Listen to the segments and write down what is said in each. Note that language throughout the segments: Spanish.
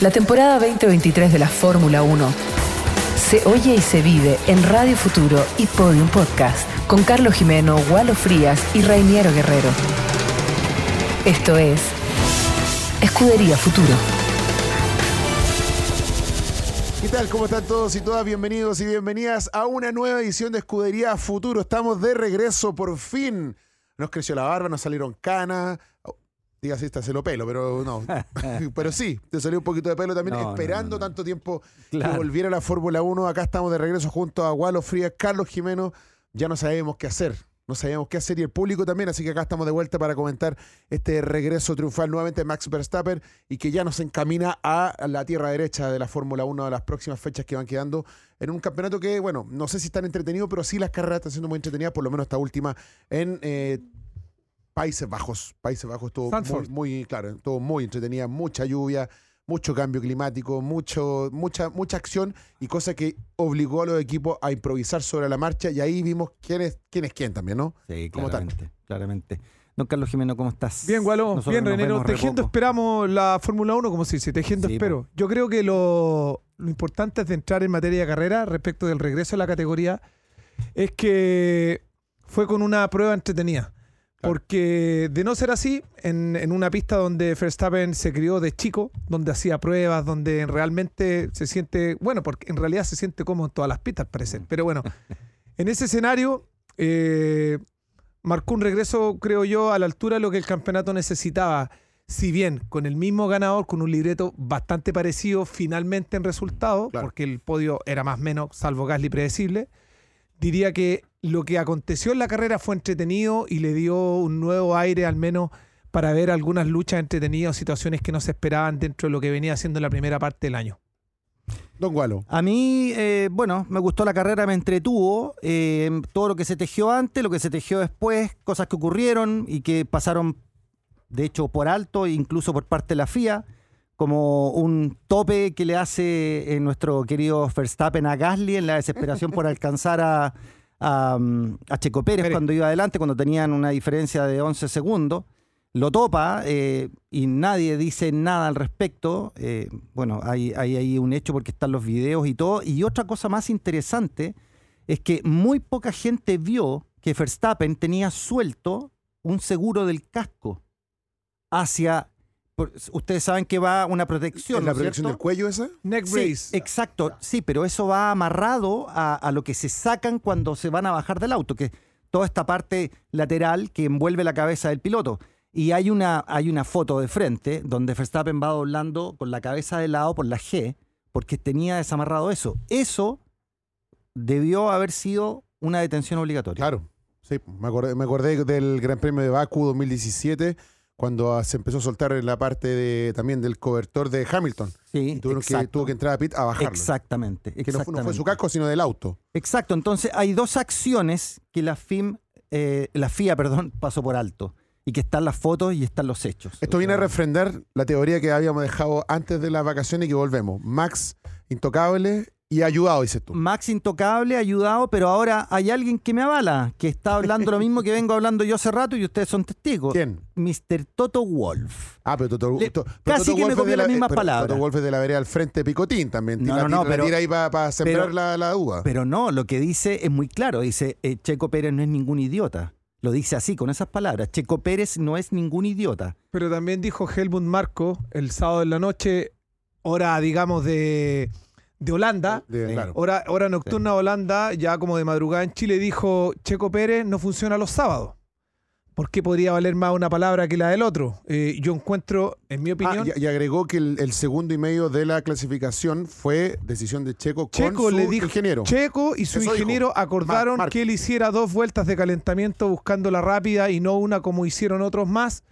La temporada 2023 de la Fórmula 1 se oye y se vive en Radio Futuro y Podium Podcast con Carlos Jimeno, Walo Frías y Rainiero Guerrero. Esto es Escudería Futuro. ¿Qué tal? ¿Cómo están todos y todas? Bienvenidos y bienvenidas a una nueva edición de Escudería Futuro. Estamos de regreso por fin. Nos creció la barba, nos salieron canas. Diga si está se lo pelo, pero no. pero sí, te salió un poquito de pelo también, No, esperando no, no. tanto tiempo Claro. que volviera la Fórmula 1. Acá estamos de regreso junto a Walo Frías, Carlos Jimeno. Ya no sabemos qué hacer. No sabíamos qué hacer y el público también, así que acá estamos de vuelta para comentar este regreso triunfal nuevamente de Max Verstappen y que ya nos encamina a la tierra derecha de la Fórmula 1 de las próximas fechas que van quedando en un campeonato que, bueno, no sé si están entretenido, pero sí las carreras están siendo muy entretenidas, por lo menos esta última en eh, Países Bajos. Países Bajos estuvo muy, muy, claro, estuvo muy entretenida, mucha lluvia, mucho cambio climático, mucho, mucha, mucha acción y cosa que obligó a los equipos a improvisar sobre la marcha y ahí vimos quién es quién, es quién también, ¿no? Sí, Como tal. claramente, claramente. Don Carlos Jimeno, ¿cómo estás? Bien, Gualo, Nosotros bien, Renero. Tejiendo esperamos la Fórmula 1, como se dice, tejiendo Sí, espero. Yo creo que lo, lo importante es de entrar en materia de carrera respecto del regreso a la categoría es que fue con una prueba entretenida. Porque de no ser así, en, en una pista donde Verstappen se crió de chico, donde hacía pruebas, donde realmente se siente, bueno, porque en realidad se siente como en todas las pistas, parece. Pero bueno, en ese escenario eh, marcó un regreso, creo yo, a la altura de lo que el campeonato necesitaba. Si bien con el mismo ganador, con un libreto bastante parecido finalmente en resultado, Claro. porque el podio era más o menos, salvo Gasly, predecible, diría que lo que aconteció en la carrera fue entretenido y le dio un nuevo aire al menos para ver algunas luchas entretenidas, situaciones que no se esperaban dentro de lo que venía haciendo la primera parte del año. Don Gualo. A mí, eh, bueno, me gustó la carrera, me entretuvo. eh, todo lo que se tejió antes, lo que se tejió después, cosas que ocurrieron y que pasaron, de hecho, por alto, incluso por parte de la FIA, como un tope que le hace eh, nuestro querido Verstappen a Gasly en la desesperación por alcanzar a, a, a Checo Pérez, Pérez. cuando iba adelante, cuando tenían una diferencia de 11 segundos. Lo topa eh, y nadie dice nada al respecto. Eh, bueno, hay, hay ahí un hecho porque están los videos y todo. Y otra cosa más interesante es que muy poca gente vio que Verstappen tenía suelto un seguro del casco hacia... ustedes saben que va una protección. ¿Es la ¿no es protección del cuello esa? Neck Sí, brace. exacto, sí, pero eso va amarrado a, a lo que se sacan cuando se van a bajar del auto, que es toda esta parte lateral que envuelve la cabeza del piloto. Y hay una, hay una foto de frente donde Verstappen va doblando con la cabeza de lado por la G, porque tenía desamarrado eso. Eso debió haber sido una detención obligatoria. Claro. Sí, me acordé, me acordé del Gran Premio de Baku 2017 cuando ah, se empezó a soltar la parte de, también del cobertor de Hamilton. Sí, Y tuvieron que, tuvo que entrar a pit a bajarlo. Exactamente, Que no, fue- no fue exactamente. su casco, sino del auto. Exacto, entonces hay dos acciones que la FIM, eh, la FIA, perdón, pasó por alto. Y que están las fotos y están los hechos. Esto O viene a refrendar la teoría que habíamos dejado antes de las vacaciones y que volvemos. Max intocable y ayudado, dices tú. Max intocable, ayudado, pero ahora hay alguien que me avala, que está hablando lo mismo que vengo hablando yo hace rato y ustedes son testigos. ¿Quién? Mr. Toto Wolf. Ah, pero Toto, Le- To- pero casi Toto que me copió las la- mismas pero palabras. Toto Wolff es de la vereda al frente de Picotín también. No, no, no, pero- ahí para sembrar pero- la, la duda. Pero no, lo que dice es muy claro. Dice, eh, Checo Pérez no es ningún idiota. Lo dice así, con esas palabras. Checo Pérez no es ningún idiota. Pero también dijo Helmut Marco el sábado en la noche, hora, digamos, de, de Holanda, De- claro. hora, hora nocturna de Holanda, ya como de madrugada en Chile, dijo Checo Pérez no funciona los sábados. ¿Por qué podría valer más una palabra que la del otro? Eh, yo encuentro, en mi Ah, opinión, y, y agregó que el, el segundo y medio de la clasificación fue decisión de Checo con Checo su le dijo, ingeniero. Checo y su Eso dijo. ingeniero acordaron Mar- que él hiciera dos vueltas de calentamiento buscando la rápida y no una como hicieron otros más.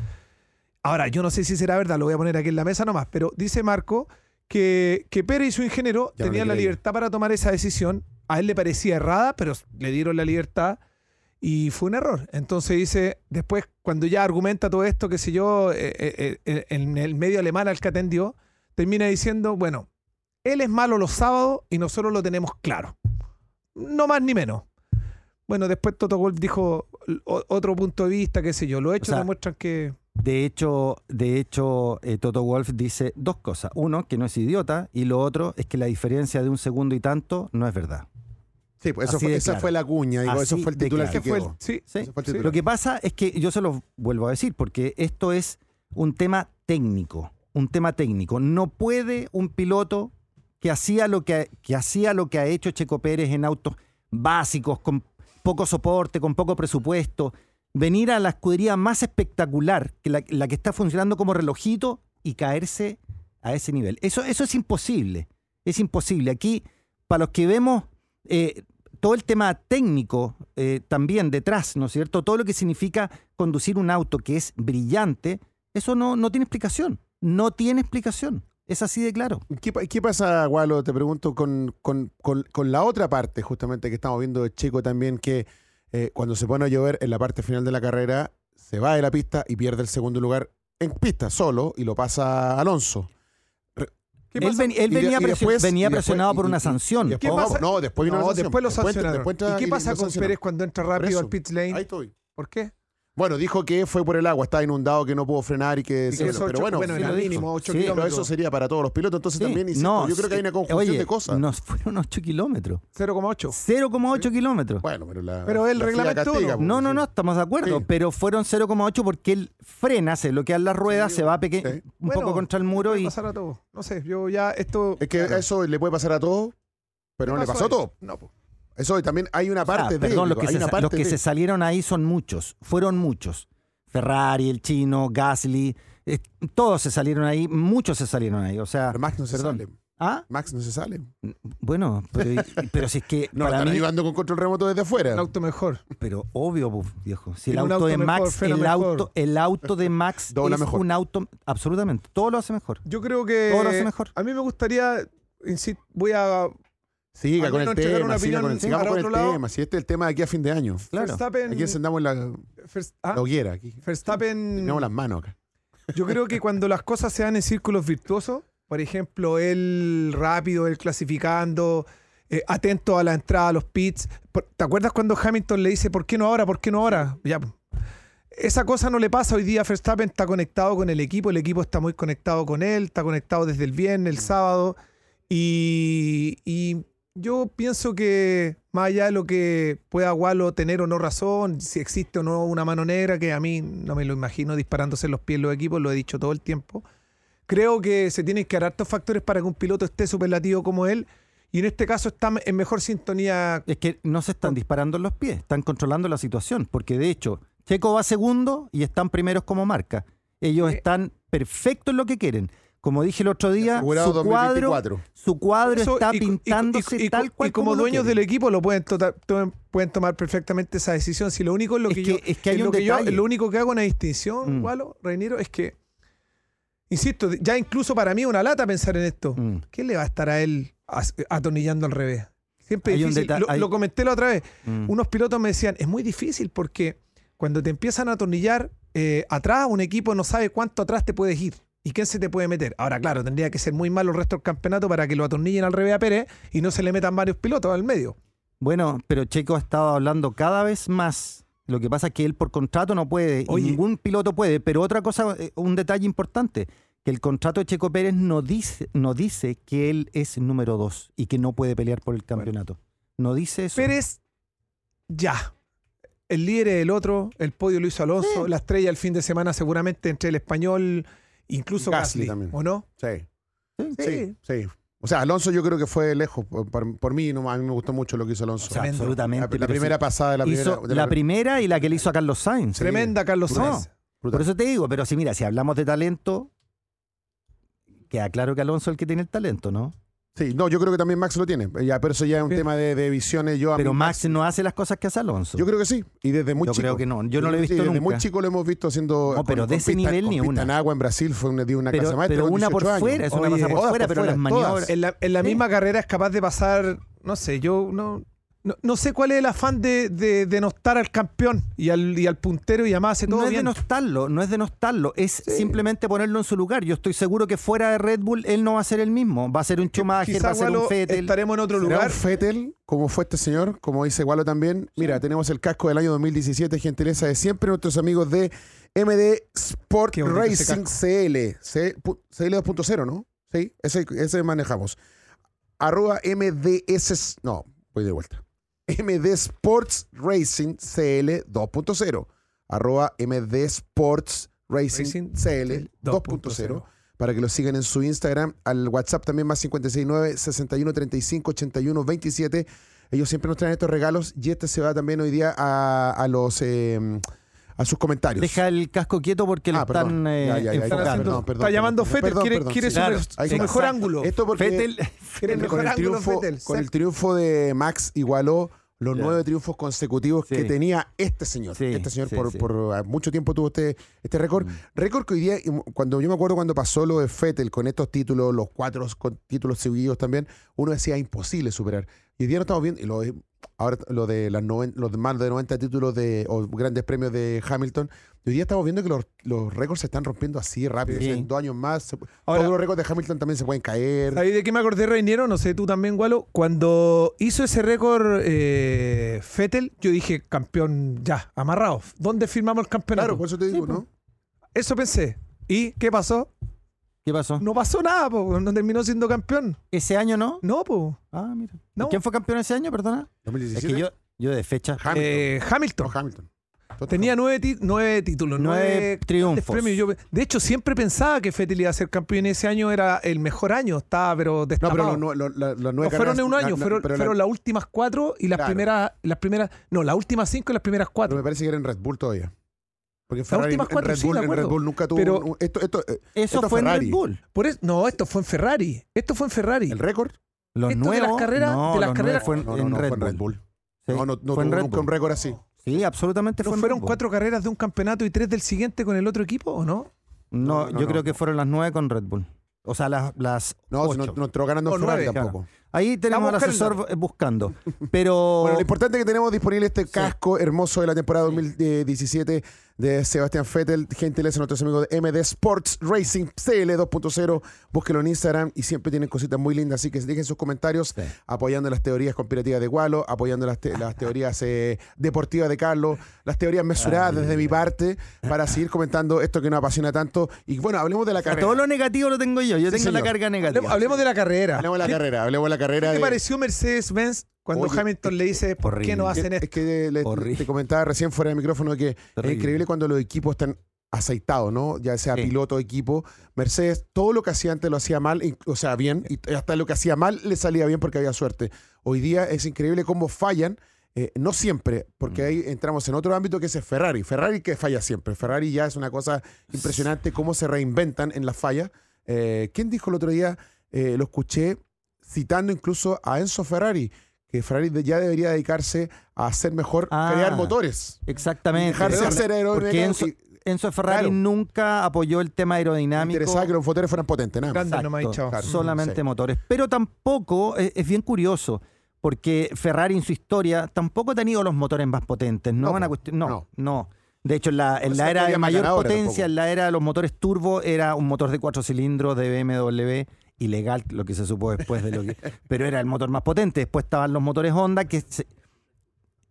Ahora, yo no sé si será verdad, lo voy a poner aquí en la mesa nomás, pero dice Marco que, que Pérez y su ingeniero Ya tenían la libertad para tomar esa decisión. A él le parecía errada, pero le dieron la libertad y fue un error. Entonces dice, después cuando ya argumenta todo esto, qué sé yo, eh, eh, eh, en el medio alemán al que atendió, termina diciendo, bueno, él es malo los sábados y nosotros lo tenemos claro. No más ni menos. Bueno, después Toto Wolf dijo o- otro punto de vista, qué sé yo. Los hechos sea, demuestran que De hecho, de hecho eh, Toto Wolf dice dos cosas. Uno, que no es idiota, y lo otro es que la diferencia de un segundo y tanto no es verdad. Sí, pues eso fue- esa claro. fue la cuña, digo, eso Así fue el titular claro. que ¿Qué fue el- quedó. sí, ¿Sí? Ese fue el sí. titular. Lo que pasa es que yo se lo vuelvo a decir, porque esto es un tema técnico, un tema técnico. No puede un piloto que hacía lo que, que hacía lo que ha hecho Checo Pérez en autos básicos, con poco soporte, con poco presupuesto, venir a la escudería más espectacular, que la, la que está funcionando como relojito, y caerse a ese nivel. Eso, eso es imposible. Es imposible. Aquí, para los que vemos eh, todo el tema técnico eh, también detrás, ¿no es cierto? Todo lo que significa conducir un auto que es brillante, eso no, no tiene explicación. No tiene explicación. Es así de claro. ¿Qué, qué pasa, Gualo? Te pregunto con, con- con- con la otra parte, justamente, que estamos viendo de Checo también, que eh, cuando se pone a llover en la parte final de la carrera, se va de la pista y pierde el segundo lugar en pista, solo, y lo pasa Alonso. ¿Qué Él, ven- venía, y presio- después- venía y después- presionado por y- una sanción. ¿Qué pasa? No, después vino la No, sanción. después lo sancionaron. después ¿Y qué pasa con. Pérez cuando entra rápido al pit lane? Ahí estoy. ¿Por qué? Bueno, dijo que fue por el agua, estaba inundado, que no pudo frenar y que... Y que pero ocho- bueno, bueno, sí mínimo 8 Sí, pero kilómetros. eso sería para todos los pilotos. Entonces Sí, también, insisto, yo creo que hay una sí, conjunción oye, de cosas. Nos fueron 8 kilómetros. 0,8. 0,8 kilómetros. Bueno, pero la. Pero el la reglamento castiga, no. pues, No, no, no, estamos de acuerdo, Sí. pero fueron 0,8 porque él frena, se bloquean las ruedas, Sí, se va peque- sí. un Bueno, poco contra el muro Puede y... pasar a todos. No sé, yo ya esto. Es que Claro. eso le puede pasar a todos, pero no le pasó a todos. No, po. Eso y también hay una parte Ah, de. perdón, los que, se, una sa- parte los que de- se salieron ahí son muchos, fueron muchos. Ferrari, el chino, Gasly, eh, todos se salieron ahí, muchos se salieron ahí. O sea, Pero Max no se sale. ah, Max no se sale. bueno, pero, pero si es que No, para están mí, ayudando con control remoto desde afuera. Un auto mejor. pero obvio, viejo. Si el auto, auto de mejor, Max, el mejor. auto, el auto de Max Dobla es mejor. un auto, absolutamente, todo lo hace mejor. Yo creo que. Todo lo hace mejor. A mí me gustaría. insi- Voy a. Siga con el tema, siga con el, sigamos con el lado. tema. Si este es el tema de aquí a fin de año. Claro. Verstappen. Aquí encendamos la, Vers- ah, la hoguera. Aquí. Verstappen. Tenemos las manos acá. Yo creo que cuando las cosas se dan en círculos virtuosos, por ejemplo, él rápido, él clasificando, eh, atento a la entrada a los pits. Por- ¿Te acuerdas cuando Hamilton le dice, ¿por qué no ahora? ¿Por qué no ahora? Ya. Esa cosa no le pasa hoy día. Verstappen está conectado con el equipo, el equipo está muy conectado con él, está conectado desde el viernes, el sábado. Y, y yo pienso que más allá de lo que pueda Walo tener o no razón, si existe o no una mano negra, que a mí no me lo imagino disparándose en los pies los equipos, lo he dicho todo el tiempo. Creo que se tienen que dar hartos factores para que un piloto esté superlativo como él. Y en este caso está en mejor sintonía. Es que no se están disparando en los pies, están controlando la situación, porque de hecho, Checo va segundo y están primeros como marca. Ellos están perfectos en lo que quieren. Como dije el otro día, su cuadro, 2024. su cuadro Eso, está y- pintándose y- y- tal cual y como, dueños del equipo lo pueden, tota- to- pueden tomar perfectamente esa decisión. Si lo único es lo Es que, es que hay en un lo que yo- lo único que hago una distinción, Mm. Walo, Reiniro, es que, insisto, ya incluso para mí es una lata pensar en esto. Mm. ¿Qué le va a estar a él atornillando al revés? Siempre Hay difícil. lo, hay- lo comenté la otra vez. Mm. Unos pilotos me decían, es muy difícil porque cuando te empiezan a atornillar eh, atrás, un equipo no sabe cuánto atrás te puedes ir y quién se te puede meter. Ahora, claro, tendría que ser muy malo el resto del campeonato para que lo atornillen al revés a Pérez y no se le metan varios pilotos al medio. Bueno, pero Checo ha estado hablando cada vez más. Lo que pasa es que él por contrato no puede, y Oye. ningún piloto puede. Pero otra cosa, eh, un detalle importante, que el contrato de Checo Pérez no dice, no dice que él es número dos y que no puede pelear por el campeonato. No dice eso. Pérez, ya. El líder es el otro, el podio lo hizo Alonso, la estrella el fin de semana seguramente entre el español, incluso Gasly Gasly, también. ¿o no? Sí. Sí. Sí, sí. O sea, Alonso yo creo que fue lejos. Por, por- por mí, no, a mí me gustó mucho lo que hizo Alonso. O sea, Tremendo. absolutamente. la, primera sí, pasada de la primera. hizo de la primera y la que le hizo a Carlos Sainz. Sí. Tremenda Carlos No. Sainz. brutal. Por eso te digo, pero si mira, si hablamos de talento, queda claro que Alonso es el que tiene el talento, ¿no? Sí, no, yo creo que también Max lo tiene. Ya, pero eso ya es un Sí. tema de, de visiones. Yo a Pero mí Max no hace las cosas que hace Alonso. Yo creo que sí. Y desde muy Yo chico. creo que no. Yo no lo he visto desde nunca. muy chico lo hemos visto haciendo. No, pero de ese pista- nivel ni una. en agua en Brasil fue una, una pero casa maestra. pero una por 18 años. fuera, es una Oye, pasa por fuera, por pero las fuera, maniobras. En la, en la Sí. misma carrera es capaz de pasar, no sé, yo no No, no sé cuál es el afán de, de denostar al campeón y al, y al puntero y además hace todo no es bien. denostarlo, no es denostarlo, es simplemente ponerlo en su lugar. Yo estoy seguro que fuera de Red Bull él no va a ser el mismo. Va a ser un Schumacher, Quizá, va a ser un Vettel. estaremos en otro ¿Será lugar. un Fettel, como fue este señor, como dice Gualo también. Mira, tenemos el casco del año 2017, gentileza de siempre, nuestros amigos de MD Sport Racing CL. C- pu- CL 2.0, ¿no? Sí, ese, ese manejamos. Arroba MDS. No, voy de vuelta. MD Sports Racing CL 2.0. Arroba MD Sports Racing, Racing CL 2.0 para que lo sigan en su Instagram, al WhatsApp también más 569 61 35 81 27. Ellos siempre nos traen estos regalos y este se va también hoy día a, a los eh, a sus comentarios. Deja el casco quieto porque Ah, le están perdón. eh, Ya, ya, ya, enfocando. perdón, perdón, perdón, está llamando perdón, Fettel, perdón, quiere, perdón, quiere sí. su, Claro, mejor Exacto. ángulo. Esto porque Quiere el con, mejor el ángulo triunfo, Vettel. con el triunfo de Max igualó los nueve triunfos consecutivos Sí. que tenía este señor. Sí, este señor sí, por, por, ah, mucho tiempo tuvo este, este récord. Mm. Récord que hoy día, cuando yo me acuerdo cuando pasó lo de Fettel con estos títulos, los cuatro títulos seguidos también, uno decía imposible superar. Y hoy día no estamos viendo, y lo ahora lo de las noven- los más de 90 títulos de, o grandes premios de Hamilton, y hoy día estamos viendo que los, los récords se están rompiendo así rápido. Sí. O sea, en dos años más, se- Ahora- todos los récords de Hamilton también se pueden caer. ¿Sabéis de qué me acordé, Reiniero? No sé, tú también, Gualo. Cuando hizo ese récord eh, Fettel, yo dije, campeón ya, amarrado. ¿Dónde firmamos el campeonato? Claro, por eso te digo, ¿no? Eso pensé. ¿Y qué pasó? ¿Qué pasó? No pasó nada, po. no terminó siendo campeón. ¿Ese año no? No, pues. Ah, mira. No. ¿Quién fue campeón ese año, perdona? 2017. Es que yo, yo de fecha. Hamilton. Eh, Hamilton. No, Hamilton. Tenía nueve, nueve títulos, Nueve nueve, triunfos. premios. Yo, de hecho, siempre pensaba que Fettel iba a ser campeón y ese año era el mejor año. Estaba, pero No, destapado. pero lo- lo- la- las nueve No, fueron en un año, la- la- fueron, pero la- fueron las últimas cuatro y las Claro. primeras, las primeras, no, las últimas cinco y las primeras pero cuatro. me parece que era en Red Bull todavía. Porque Ferrari últimas en cuatro, Red sí, Bull, de en Red. Bull nunca tuvo Pero- un- esto, esto, eh, Eso esto fue en Ferrari. Red Bull. Por eso, no, esto fue en Ferrari. Esto fue en Ferrari. el récord. Los Esto de nuevos. las carreras- no, de las carreras- fue en, No, no, en Red, fue en Bull. Red Bull. Sí, No, no, no fue tuvo en nunca Bull. un récord así. Sí, absolutamente ¿No fue en fueron Bull. cuatro carreras de un campeonato y tres del siguiente con el otro equipo o no? No, yo creo que fueron las nueve con Red Bull. O sea, las, las No, ocho. no, entró ganando en Ferrari tampoco. Ahí tenemos al asesor buscar eh, buscando. Pero Bueno, lo importante es que tenemos disponible este casco hermoso de la temporada 2017 de Sebastián Vettel. Gentileza, nuestros amigos de MD Sports Racing CL 2.0. Búsquenlo en Instagram y siempre tienen cositas muy lindas. Así que dejen sus comentarios Sí. apoyando las teorías conspirativas de Gualo, apoyando las, te- las teorías eh, deportivas de Carlos, las teorías mesuradas desde mi parte para seguir comentando esto que nos apasiona tanto. Y bueno, hablemos de la carrera. todo lo negativo lo tengo yo. Yo Sí, tengo la carga negativa. Hablemos, de la carrera. Hablemos de la ¿Qué- carrera, hablemos de la carrera. ¿Qué te de- pareció Mercedes-Benz cuando Oye, Hamilton le dice, ¿por qué no hacen Es esto? que le- te comentaba recién fuera del micrófono que es increíble cuando los equipos están aceitados, ¿no? Ya sea Sí. piloto o equipo. Mercedes, todo lo que hacía antes lo hacía mal, o sea, bien, y hasta lo que hacía mal le salía bien porque había suerte. Hoy día es increíble cómo fallan, eh, no siempre, porque Mm. ahí entramos en otro ámbito que es Ferrari. Ferrari que falla siempre. Ferrari ya es una cosa impresionante cómo se reinventan en las fallas. Eh, ¿Quién dijo el otro día? Eh, lo escuché citando incluso a Enzo Ferrari, que Ferrari ya debería dedicarse a hacer mejor, Ah, crear motores. Exactamente. Dejarse Porque- hacer aerodinámica Porque Enzo, Ferrari Claro. nunca apoyó el tema aerodinámico. interesaba que los motores fueran potentes, nada más. Exacto, chao. Claro. solamente Sí. motores. Pero tampoco, es, es bien curioso, porque Ferrari en su historia tampoco ha tenido los motores más potentes. No, No, es una po, cuestión, no, no. no. De hecho, en la, en la era de mayor potencia, tampoco. en la era de los motores turbo, era un motor de cuatro cilindros de BMW, ilegal, lo que se supo después de lo que. pero era el motor más potente. Después estaban los motores Honda, que se-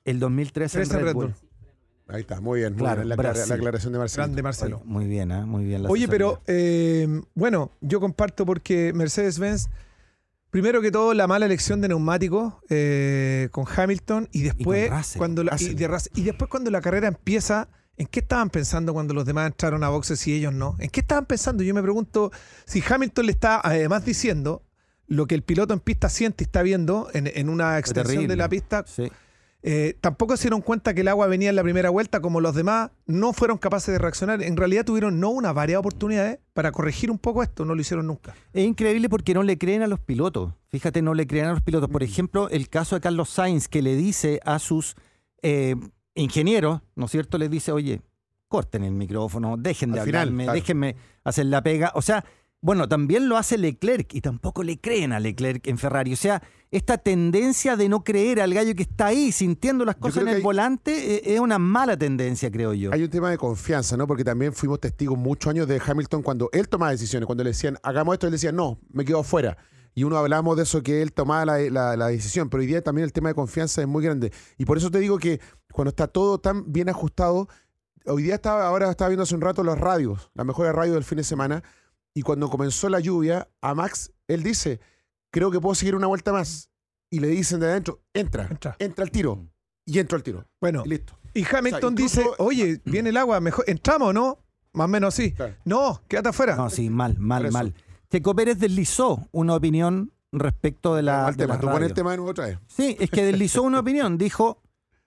el 2013 en Red, Red Bull. Bull. Ahí está, muy bien. Muy Claro, bien la, aclaración de Marcelo. Grande Marcelo. Oye, Muy bien, ¿ah? muy bien. la Oye, asesoría. pero eh, bueno, yo comparto porque Mercedes-Benz, primero que todo, la mala elección de neumáticos eh, con Hamilton y después Russell. cuando la, y, Russell. de Russell. Y después cuando la carrera empieza, ¿en qué estaban pensando cuando los demás entraron a boxes y ellos no? ¿En qué estaban pensando? Yo me pregunto si Hamilton le está además diciendo lo que el piloto en pista siente y está viendo en, en una extensión de la pista. Sí. Eh, tampoco se dieron cuenta que el agua venía en la primera vuelta, como los demás no fueron capaces de reaccionar. En realidad tuvieron no una varias oportunidades para corregir un poco esto, no lo hicieron nunca. Es increíble porque no le creen a los pilotos. Fíjate, no le creen a los pilotos. Por ejemplo, el caso de Carlos Sainz, que le dice a sus eh, ingenieros, ¿no es cierto? Les dice, oye, corten el micrófono, dejen de Al final, hablarme, claro. déjenme hacer la pega. O sea, Bueno, también lo hace Leclerc y tampoco le creen a Leclerc en Ferrari. O sea, esta tendencia de no creer al gallo que está ahí sintiendo las cosas en el hay- volante eh, es una mala tendencia, creo yo. Hay un tema de confianza, ¿no? Porque también fuimos testigos muchos años de Hamilton cuando él tomaba decisiones. Cuando le decían, hagamos esto, él decía, no, me quedo afuera. Y uno hablamos de eso, que él tomaba la, la- la decisión. Pero hoy día también el tema de confianza es muy grande. Y por eso te digo que cuando está todo tan bien ajustado, hoy día estaba, ahora estaba viendo hace un rato las radios, las mejores radios del fin de semana. Y cuando comenzó la lluvia, a Max, él dice, creo que puedo seguir una vuelta más. Y le dicen de adentro, entra, Entra. entra al tiro. Y entró al tiro. Bueno, Y listo. y Hamilton O sea, incluso- dice, oye, viene el agua, mejor, ¿entramos o no? Más o menos sí. Claro. No, quédate afuera. No, sí, mal, mal, mal. Checo Pérez deslizó una opinión respecto de la. Al tema, tú pones el tema de nuevo otra vez. Sí, es que deslizó una opinión. Dijo,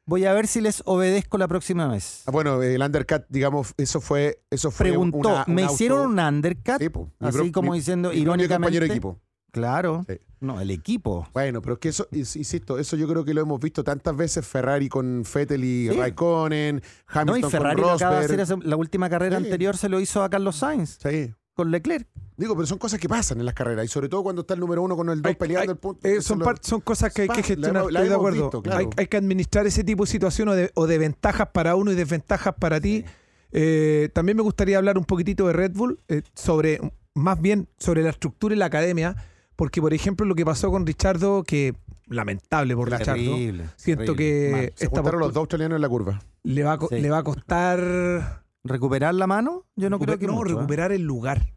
voy a ver si les obedezco la próxima vez. Ah, bueno, el undercut, digamos, eso fue, eso fue Preguntó, una- ¿me auto- hicieron un undercut? Sí, po. Mi Así pro- como mi- diciendo mi irónicamente. compañero equipo. Claro. Sí. No, el equipo. Bueno, pero es que eso, ins- insisto, eso yo creo que lo hemos visto tantas veces, Ferrari con Vettel y Sí. Raikkonen, Hamilton No, y Ferrari con lo acaba de hacer la última carrera Sí. anterior se lo hizo a Carlos Sainz Sí. con Leclerc. Digo, pero son cosas que pasan en las carreras y sobre todo cuando está el número uno con el dos Hay- peleando hay- el punto. Eh, son, son cosas que hay que gestionar, la estoy de acuerdo. visto, claro. hay, hay que administrar ese tipo de situaciones o de, o de ventajas para uno y desventajas para ti. Eh, también me gustaría hablar un poquitito de Red Bull, eh, sobre más bien sobre la estructura y la academia, porque por ejemplo lo que pasó con Richardo, que lamentable por Richardo, Terrible. siento terrible, que Se esta los dos australianos en la curva. le, va a, co- Sí. le va a costar ¿Recuperar la mano? Yo no creo que no, mucho, ¿eh? recuperar el lugar,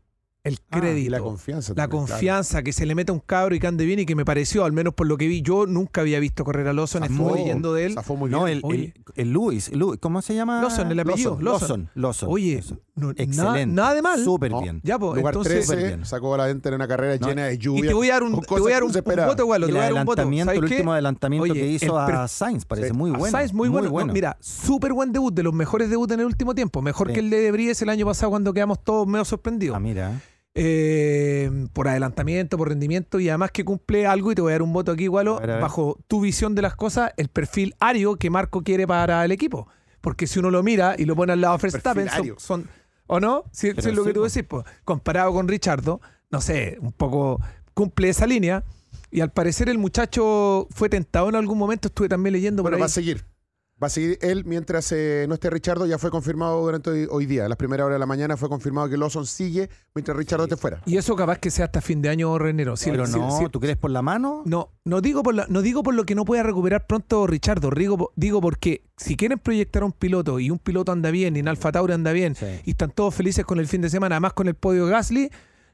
el Ah, y crédito. Y la confianza. La confianza, que se le meta a un cabro y que ande bien y que me pareció, al menos por lo que vi, yo nunca había visto correr a Lawson, estuve leyendo de él. zafó muy No, bien. el, Oye. el, el Luis, Luis, ¿cómo se llama? Lawson, el apellido, Lawson. Lawson. Oye, no, Excelente. nada de mal. Súper No. bien. Ya, pues, Lugar entonces, Súper 13, bien. sacó adelante en una carrera No, llena de y lluvia. te voy a dar un, te voy a dar un, un voto, te el voy a dar un voto. adelantamiento, ¿Sabes el qué? último adelantamiento Oye, que hizo el a Sainz parece Sí. muy A bueno. Sainz muy, bueno. No, mira, súper buen debut, de los mejores debuts en el último tiempo. Mejor que el de Debris el año pasado cuando quedamos todos medio sorprendidos. Ah, mira. Eh, por adelantamiento, por rendimiento y además que cumple algo y te voy a dar un voto aquí, Gualo, bajo tu visión de las cosas, el perfil ario que Marco quiere para el equipo. Porque si uno lo mira y lo pone al lado de Verstappen, son, son- ¿o no? Si, si es lo que tú decís, pues, comparado con Richardo, no sé, un poco cumple esa línea. Y al parecer el muchacho fue tentado en algún momento, estuve también leyendo Bueno, por va a seguir. Va a seguir él mientras eh, no esté Richardo. Ya fue confirmado durante hoy, hoy día. A las primeras horas de la mañana fue confirmado que Lawson sigue mientras Richardo esté fuera. Y eso capaz que sea hasta fin de año, Renero. Si- Pero no, si- ¿tú crees por la mano? No, no digo por la- no digo por lo que no pueda recuperar pronto Richardo, digo, digo porque si quieren proyectar a un piloto y un piloto anda bien y en Alfa Tauri anda bien Sí. y están todos felices con el fin de semana, además con el podio de Gasly,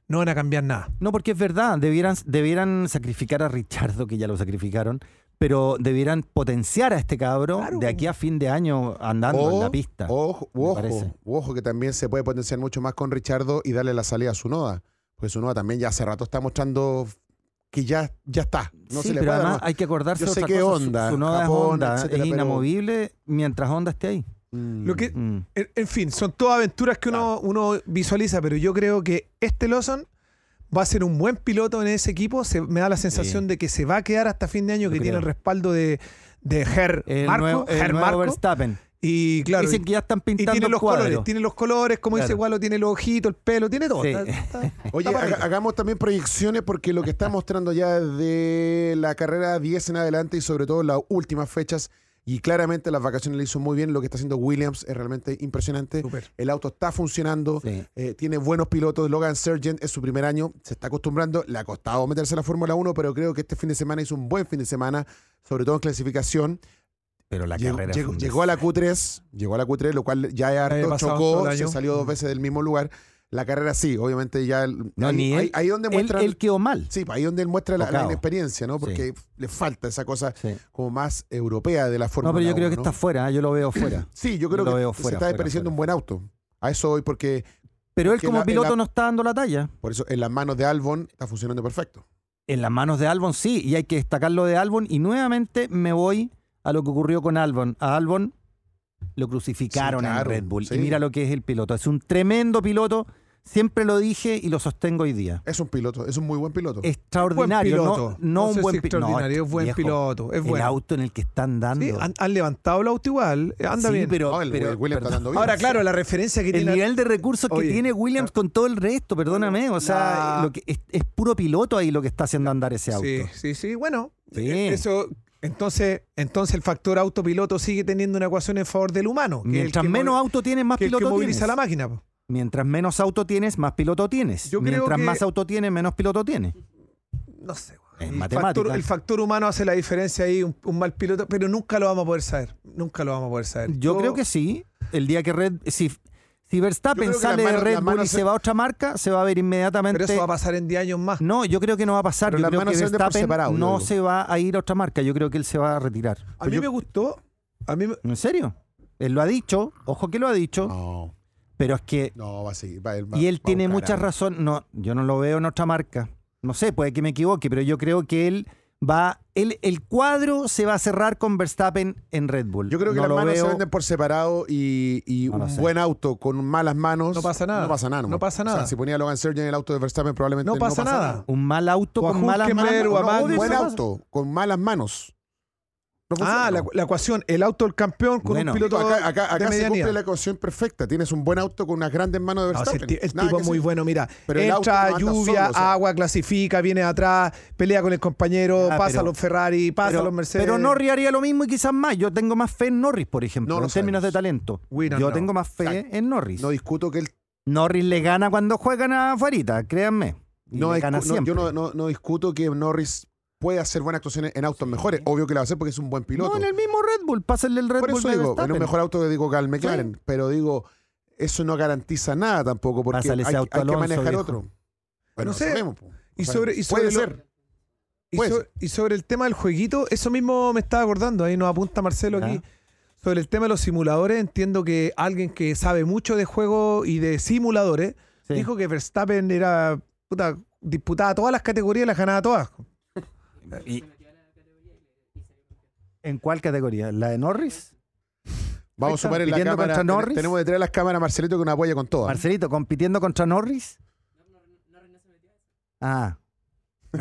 no van a cambiar nada. No, porque es verdad, debieran, debieran sacrificar a Richardo, que ya lo sacrificaron, pero debieran potenciar a este cabro Claro. de aquí a fin de año andando en la pista. Ojo, ojo, ojo, que también se puede potenciar mucho más con Richardo y darle la salida a Sunoda. Porque Sunoda también ya hace rato está mostrando que ya, ya está. No sí, se le pero puede dar además más. hay que acordarse Yo de sé otra que cosa. Su- Honda, Su noda es Japón, Honda, etcétera, es pero- inamovible mientras Honda esté ahí. Mm. Lo que, Mm. en, en fin, son todas aventuras que uno, uno visualiza, pero yo creo que este Lawson va a ser un buen piloto en ese equipo. Se, me da la sensación Sí. de que se va a quedar hasta fin de año, Yo que tiene el respaldo de, de Ger El Marco. nuevo, el nuevo Marco. Verstappen. Y claro, Dicen que ya están y pintando tiene el los cuadro. colores, tiene los colores, como dice Claro. Gualo, tiene los ojitos, el pelo, tiene todo. Sí. Está- está- Oye, está hagamos también proyecciones porque lo que está mostrando ya de la carrera 10 en adelante y sobre todo las últimas fechas y claramente las vacaciones le hizo muy bien. Lo que está haciendo Williams es realmente impresionante. El auto está funcionando, Sí. eh, tiene buenos pilotos. Logan Sargent es su primer año, se está acostumbrando. Le ha costado meterse a la Fórmula 1, pero creo que este fin de semana hizo un buen fin de semana, sobre todo en clasificación. Pero la Llegó, carrera llegó- llegó a la Q3, llegó a la Q3, lo cual ya es harto, chocó, se salió dos veces del mismo lugar. La carrera sí, obviamente ya. el- No, ahí, ni él- ahí donde Él, muestra. él quedó mal. Sí, pues ahí donde él muestra la, la inexperiencia, ¿no? Porque le falta esa cosa Sí. como más europea de la Fórmula No, pero yo creo 1, que ¿no? está fuera, yo lo veo fuera. Sí, yo creo que veo se está desperdiciando un buen auto. A eso voy porque, Pero él como la- piloto la- no está dando la talla. por eso, en las manos de Albon está funcionando perfecto. En las manos de Albon sí, y hay que destacar lo de Albon. Y nuevamente me voy a lo que ocurrió con Albon. A Albon lo crucificaron Sí, claro, en Red Bull. Y mira lo que es el piloto. Es un tremendo piloto. Siempre lo dije y lo sostengo hoy día. Es un piloto, es un muy buen piloto. Extraordinario, Buen no, piloto. no No un sé buen si pi- no, extraordinario, es buen viejo, piloto, es el bueno. auto en el que están dando. Sí, han, han levantado el auto igual, eh, anda Sí, bien. pero, el, pero- el Williams está dando bien. Ahora, claro, la referencia que el tiene. nivel de recursos que tiene Williams con todo el resto, perdóname, o sea, la- lo que es, es puro piloto ahí lo que está haciendo andar ese auto. Sí, sí, sí. Bueno, Sí. eh, eso. Entonces, entonces el factor autopiloto sigue teniendo una ecuación en favor del humano. que es el Mientras que menos auto tienes, más que el que piloto moviliza tienes. la máquina. po. Mientras menos auto tienes, más piloto tienes. Yo creo Mientras que- más auto tienes, menos piloto tienes. No sé. weón. Es el, matemática. factor, el factor humano hace la diferencia ahí, un, un mal piloto, pero nunca lo vamos a poder saber. Nunca lo vamos a poder saber. Yo creo que sí. El día que Red. Si, si Verstappen sale de Red Bull y se se- va a otra marca, se va a ver inmediatamente. Pero eso va a pasar en 10 años más. No, yo creo que no va a pasar. Pero yo creo que Verstappen separado, no se va a ir a otra marca. Yo creo que él se va a retirar. a mí yo- me gustó. A mí me- ¿En serio? Él lo ha dicho. Ojo que lo ha dicho. No, Pero es que. no, va a seguir. va- va- Y él va tiene buscar mucha algo. razón. No, yo no lo veo en otra marca. No sé, puede que me equivoque, pero yo creo que él va. Él, el cuadro se va a cerrar con Verstappen en Red Bull. Yo creo que No las lo manos se veo- venden por separado y, y No un buen auto con malas manos. No pasa nada. No pasa nada. No pasa O sea, nada. si ponía Logan Sergio en el auto de Verstappen, probablemente No pasa nada. Un mal auto O con malas manos. un buen auto con malas manos. No Ah, la, no. la ecuación, el auto del campeón con Bueno. un piloto acá, acá, de acá se medianía. cumple la ecuación perfecta. Tienes un buen auto con unas grandes manos de No, si Verstappen. el, ti- el tipo es muy bueno, mira, Pero el entra, no lluvia, solo, o sea. agua, clasifica, viene atrás, pelea con el compañero, Ah, pasa pero- a los Ferrari, pasa pero, a los Mercedes. pero Norris haría lo mismo y quizás más. Yo tengo más fe en Norris, por ejemplo, No en términos sabemos. de talento. Yo know. tengo más fe Exacto. en Norris. No discuto que él. Norris le gana cuando juegan afuera, créanme. No no, siempre. yo no, no- no discuto que Norris puede hacer buenas actuaciones en autos mejores. Obvio que la va a hacer porque es un buen piloto. No, en el mismo Red Bull, pásenle el Red Por Bull eso de digo, en un mejor auto que digo que al McLaren. Pero digo, eso no garantiza nada tampoco porque hay, auto hay a que Alonso, manejar viejo. otro. Bueno, No sé. sabemos. Y sobre- y sobre puede lo- ser. Y, Puede so- ser. y sobre el tema del jueguito, eso mismo me estaba acordando, ahí nos apunta Marcelo aquí. Sobre el tema de los simuladores, entiendo que alguien que sabe mucho de juego y de simuladores Sí. dijo que Verstappen era puta, disputaba todas las categorías y las ganaba todas. Y- ¿En cuál categoría? ¿La de Norris? Vamos a sumar en la cámara. contra Norris. Tenemos detrás de las cámaras a Marcelito que nos apoya con todo. Marcelito, compitiendo contra Norris. Ah.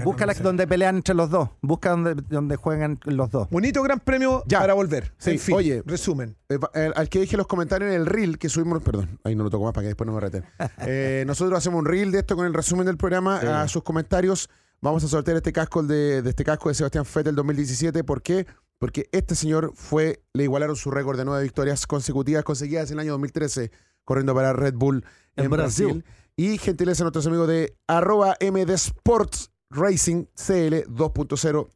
Busca la- donde pelean entre los dos. Busca donde, donde juegan los dos. Bonito gran premio Ya. para volver. Sí, En fin, oye. resumen. Eh, eh, al que dije los comentarios en el reel que subimos, perdón, ahí no lo toco más para que después no me reten. Eh, nosotros hacemos un reel de esto con el resumen del programa. Sí. A sus comentarios vamos a sortear este casco de, de este casco de Sebastián Vettel 2017. ¿Por qué? Porque este señor fue, le igualaron su récord de nueve victorias consecutivas conseguidas en el año 2013 corriendo para Red Bull en, En Brasil. Brasil. Y gentileza a nuestros amigos de arroba MD Sports Racing CL 2.0.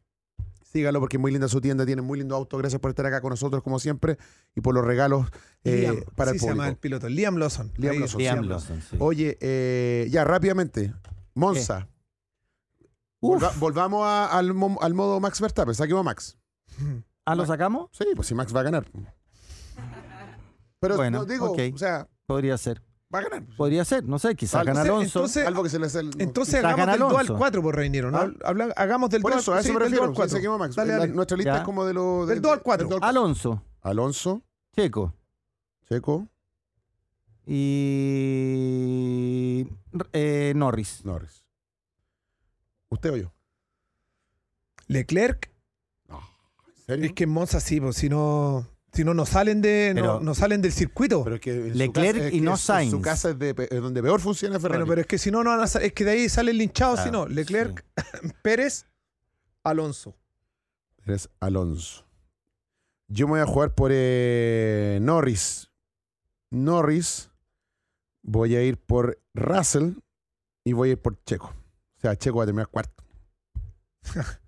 Sígalo porque es muy linda su tienda, tiene muy lindo auto. Gracias por estar acá con nosotros como siempre y por los regalos eh, Liam, para sí el se llama el público. piloto. Liam Lawson. Liam Lawson, Liam sí. Lawson, sí. Oye, eh, ya rápidamente, Monza. Uf. Volva- volvamos a- al, al modo Max Verstappen. Saquemos a Max. Ah, ¿lo sacamos? Sí, pues si Max va a ganar. Pero Bueno, no, digo, ok. o sea, Podría ser. va a ganar. Podría ser. No sé, quizás gana Entonces- Alonso. entonces- Algo que se le hace el- Entonces hagamos del 2 al Alonso. 4 por Reiniero, ¿no? Ah. Habla- hagamos del Por 2 eso, a eso sí, me 2 refiero. al sí, 4. saquemos a Max. Dale, La- dale. nuestra lista Ya. es como de lo Del dos al cuatro. del dos Alonso, Alonso, Checo Checo, y eh, Norris. Norris. ¿Usted o yo? Leclerc, ¿En serio? es que en Monza sí, pues, si no, si no, no salen de, no, Pero- no salen del circuito. Pero es que en su Leclerc casa- es y que no su- Sainz. Su casa es, de, es donde peor funciona Ferrari. bueno, pero es que si no, no van a sa- es que de ahí sale el linchado, si no. Leclerc, Pérez, Alonso. Eres Alonso. Yo me voy a jugar por eh, Norris. Norris. Voy a ir por Russell y voy a ir por Checo. O sea, Checo va a terminar cuarto.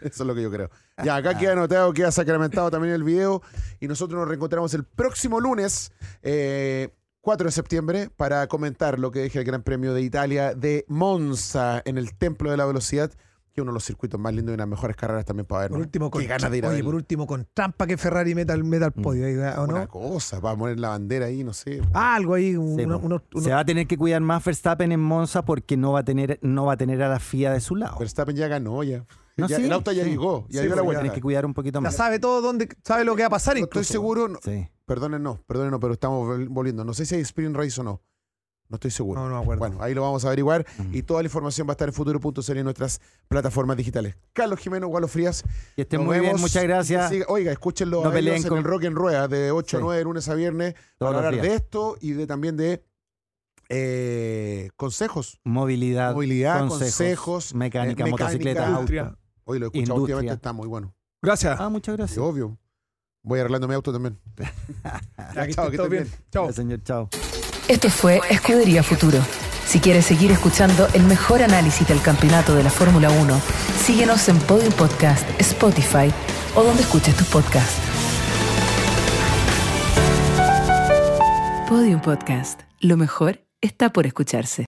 Eso es lo que yo creo. Ya, acá queda anotado, queda sacramentado también el video. Y nosotros nos reencontramos el próximo lunes, eh, 4 de septiembre, para comentar lo que dije el Gran Premio de Italia de Monza en el Templo de la Velocidad, que uno de los circuitos más lindos y unas mejores carreras también para ver. Por último, con, Qué ganas de ir a oye, por último, con trampa que Ferrari meta, al- meta al podio, ahí, ¿o Una no? cosa, para poner la bandera ahí, no sé. Algo ahí, Sí, uno- po. uno- uno- Se va a tener que cuidar más Verstappen en Monza porque no va a tener, no va a tener a la FIA de su lado. Verstappen ya ganó, ya. No, Ya, sí, el auto ya sí. llegó, ya Sí, dio pues, la Va a vuelta. tener que cuidar un poquito ya más. sabe todo dónde, sabe lo que va a pasar No incluso. estoy seguro, no- Sí. perdonen, no, perdonen, no, pero estamos vol- volviendo. No sé si hay sprint race o no. No estoy seguro. No, no me acuerdo. Bueno, ahí lo vamos a averiguar Mm. y toda la información va a estar en futuro.cl en nuestras plataformas digitales. Carlos Jimeno, Gualo Frías. Que estén nos muy bien, muchas gracias. Siga- Oiga, escúchenlo No a en el Rock en Rueda de 8 a Sí. 9 lunes a viernes Todos para hablar días. de esto y de también de eh, consejos. Movilidad, Movilidad, consejos, mecánica, eh, motocicleta, mecánica, auto. Industria. Hoy lo he escuchado Industria. últimamente, está muy bueno. Gracias. Ah, muchas gracias. obvio. Voy arreglando mi auto también. Aquí chao, está que todo estén bien. bien. Chao. Ya, señor, chao. Esto fue Escudería Futuro. Si quieres seguir escuchando el mejor análisis del campeonato de la Fórmula 1, síguenos en Podium Podcast, Spotify o donde escuches tus podcasts. Podium Podcast. Lo mejor está por escucharse.